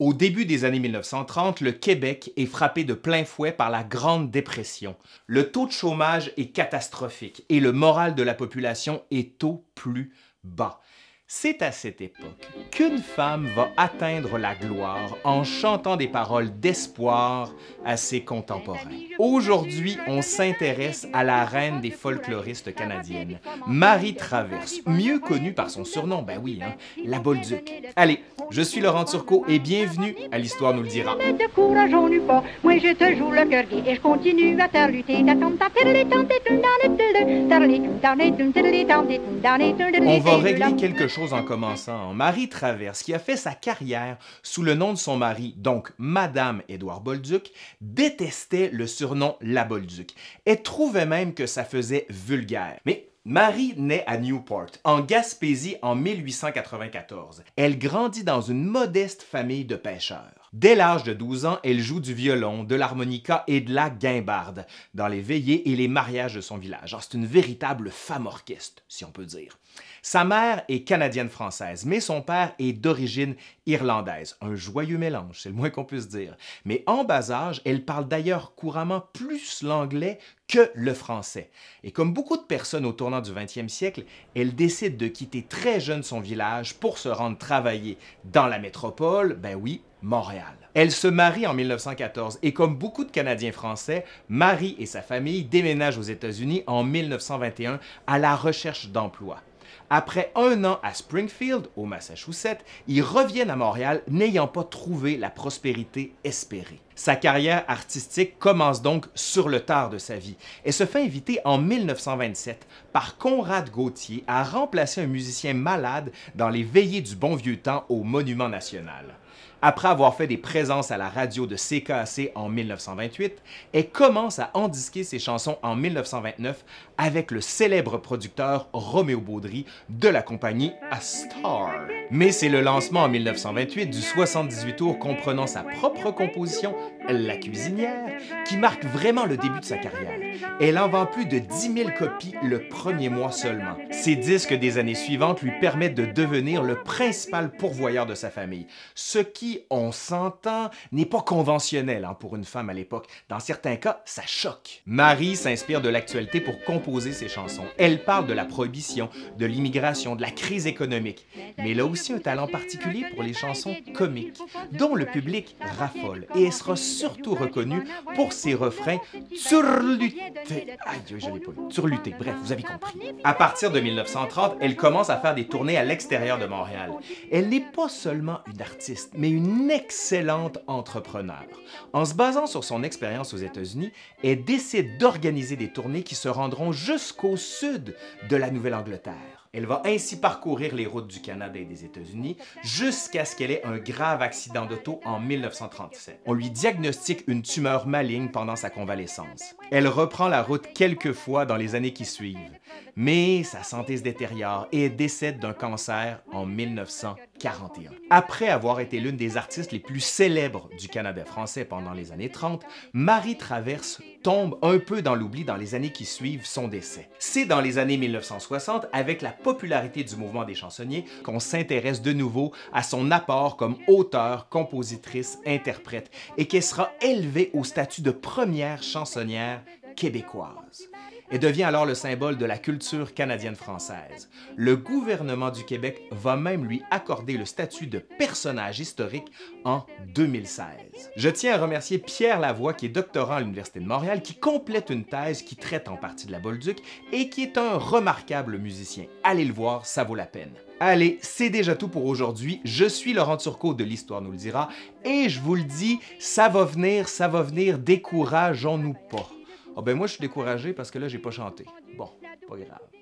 Au début des années 1930, le Québec est frappé de plein fouet par la Grande Dépression. Le taux de chômage est catastrophique et le moral de la population est au plus bas. C'est à cette époque qu'une femme va atteindre la gloire en chantant des paroles d'espoir à ses contemporains. Aujourd'hui, on s'intéresse à la reine des folkloristes canadiennes, Marie Traverse, mieux connue par son surnom, ben oui, hein, la Bolduc. Allez, je suis Laurent Turcot et bienvenue à l'Histoire nous le dira. Moi je te joue le cœur et je continue à faire lutter. On va régler quelque chose en commençant. Marie Traverse, qui a fait sa carrière sous le nom de son mari, donc Madame Édouard Bolduc, détestait le surnom La Bolduc et trouvait même que ça faisait vulgaire. Mais Marie naît à Newport, en Gaspésie, en 1894. Elle grandit dans une modeste famille de pêcheurs. Dès l'âge de 12 ans, elle joue du violon, de l'harmonica et de la guimbarde dans les veillées et les mariages de son village. C'est une véritable femme orchestre, si on peut dire. Sa mère est canadienne-française, mais son père est d'origine irlandaise. Un joyeux mélange, c'est le moins qu'on puisse dire. Mais en bas âge, elle parle d'ailleurs couramment plus l'anglais que le français. Et comme beaucoup de personnes au tournant du 20e siècle, elle décide de quitter très jeune son village pour se rendre travailler dans la métropole, ben oui, Montréal. Elle se marie en 1914 et comme beaucoup de Canadiens français, Marie et sa famille déménagent aux États-Unis en 1921 à la recherche d'emploi. Après un an à Springfield, au Massachusetts, ils reviennent à Montréal n'ayant pas trouvé la prospérité espérée. Sa carrière artistique commence donc sur le tard de sa vie et se fait inviter en 1927 par Conrad Gauthier à remplacer un musicien malade dans les veillées du bon vieux temps au Monument national. Après avoir fait des présences à la radio de CKAC en 1928, elle commence à endisquer ses chansons en 1929 avec le célèbre producteur Roméo Baudry de la compagnie A Star. Mais c'est le lancement en 1928 du 78 tours comprenant sa propre composition, La cuisinière, qui marque vraiment le début de sa carrière. Elle en vend plus de 10 000 copies le premier mois seulement. Ses disques des années suivantes lui permettent de devenir le principal pourvoyeur de sa famille, ce qui, on s'entend, n'est pas conventionnel hein, pour une femme à l'époque. Dans certains cas, ça choque. Marie s'inspire de l'actualité pour composer ses chansons. Elle parle de la prohibition, de l'immigration, de la crise économique, mais elle a aussi un talent particulier pour les chansons comiques, dont le public raffole, et elle sera surtout reconnue pour ses refrains turlutés. Aïe, je l'ai pas bref, vous avez compris. À partir de 1930, elle commence à faire des tournées à l'extérieur de Montréal. Elle n'est pas seulement une artiste, mais une excellente entrepreneur. En se basant sur son expérience aux États-Unis, elle décide d'organiser des tournées qui se rendront jusqu'au sud de la Nouvelle-Angleterre. Elle va ainsi parcourir les routes du Canada et des États-Unis jusqu'à ce qu'elle ait un grave accident d'auto en 1937. On lui diagnostique une tumeur maligne pendant sa convalescence. Elle reprend la route quelques fois dans les années qui suivent, mais sa santé se détériore et décède d'un cancer en 1941. Après avoir été l'une des artistes les plus célèbres du Canada français pendant les années 30, Marie Traverse tombe un peu dans l'oubli dans les années qui suivent son décès. C'est dans les années 1960, avec la popularité du mouvement des chansonniers, qu'on s'intéresse de nouveau à son apport comme auteur, compositrice, interprète, et qu'elle sera élevée au statut de première chansonnière québécoise et devient alors le symbole de la culture canadienne-française. Le gouvernement du Québec va même lui accorder le statut de personnage historique en 2016. Je tiens à remercier Pierre Lavoie, qui est doctorant à l'Université de Montréal, qui complète une thèse qui traite en partie de la Bolduc et qui est un remarquable musicien. Allez le voir, ça vaut la peine. Allez, c'est déjà tout pour aujourd'hui. Je suis Laurent Turcot de l'Histoire nous le dira et je vous le dis, ça va venir, ça va venir, décourageons-nous pas. Ah ben moi, je suis découragé parce que là, j'ai pas chanté. Bon, pas grave.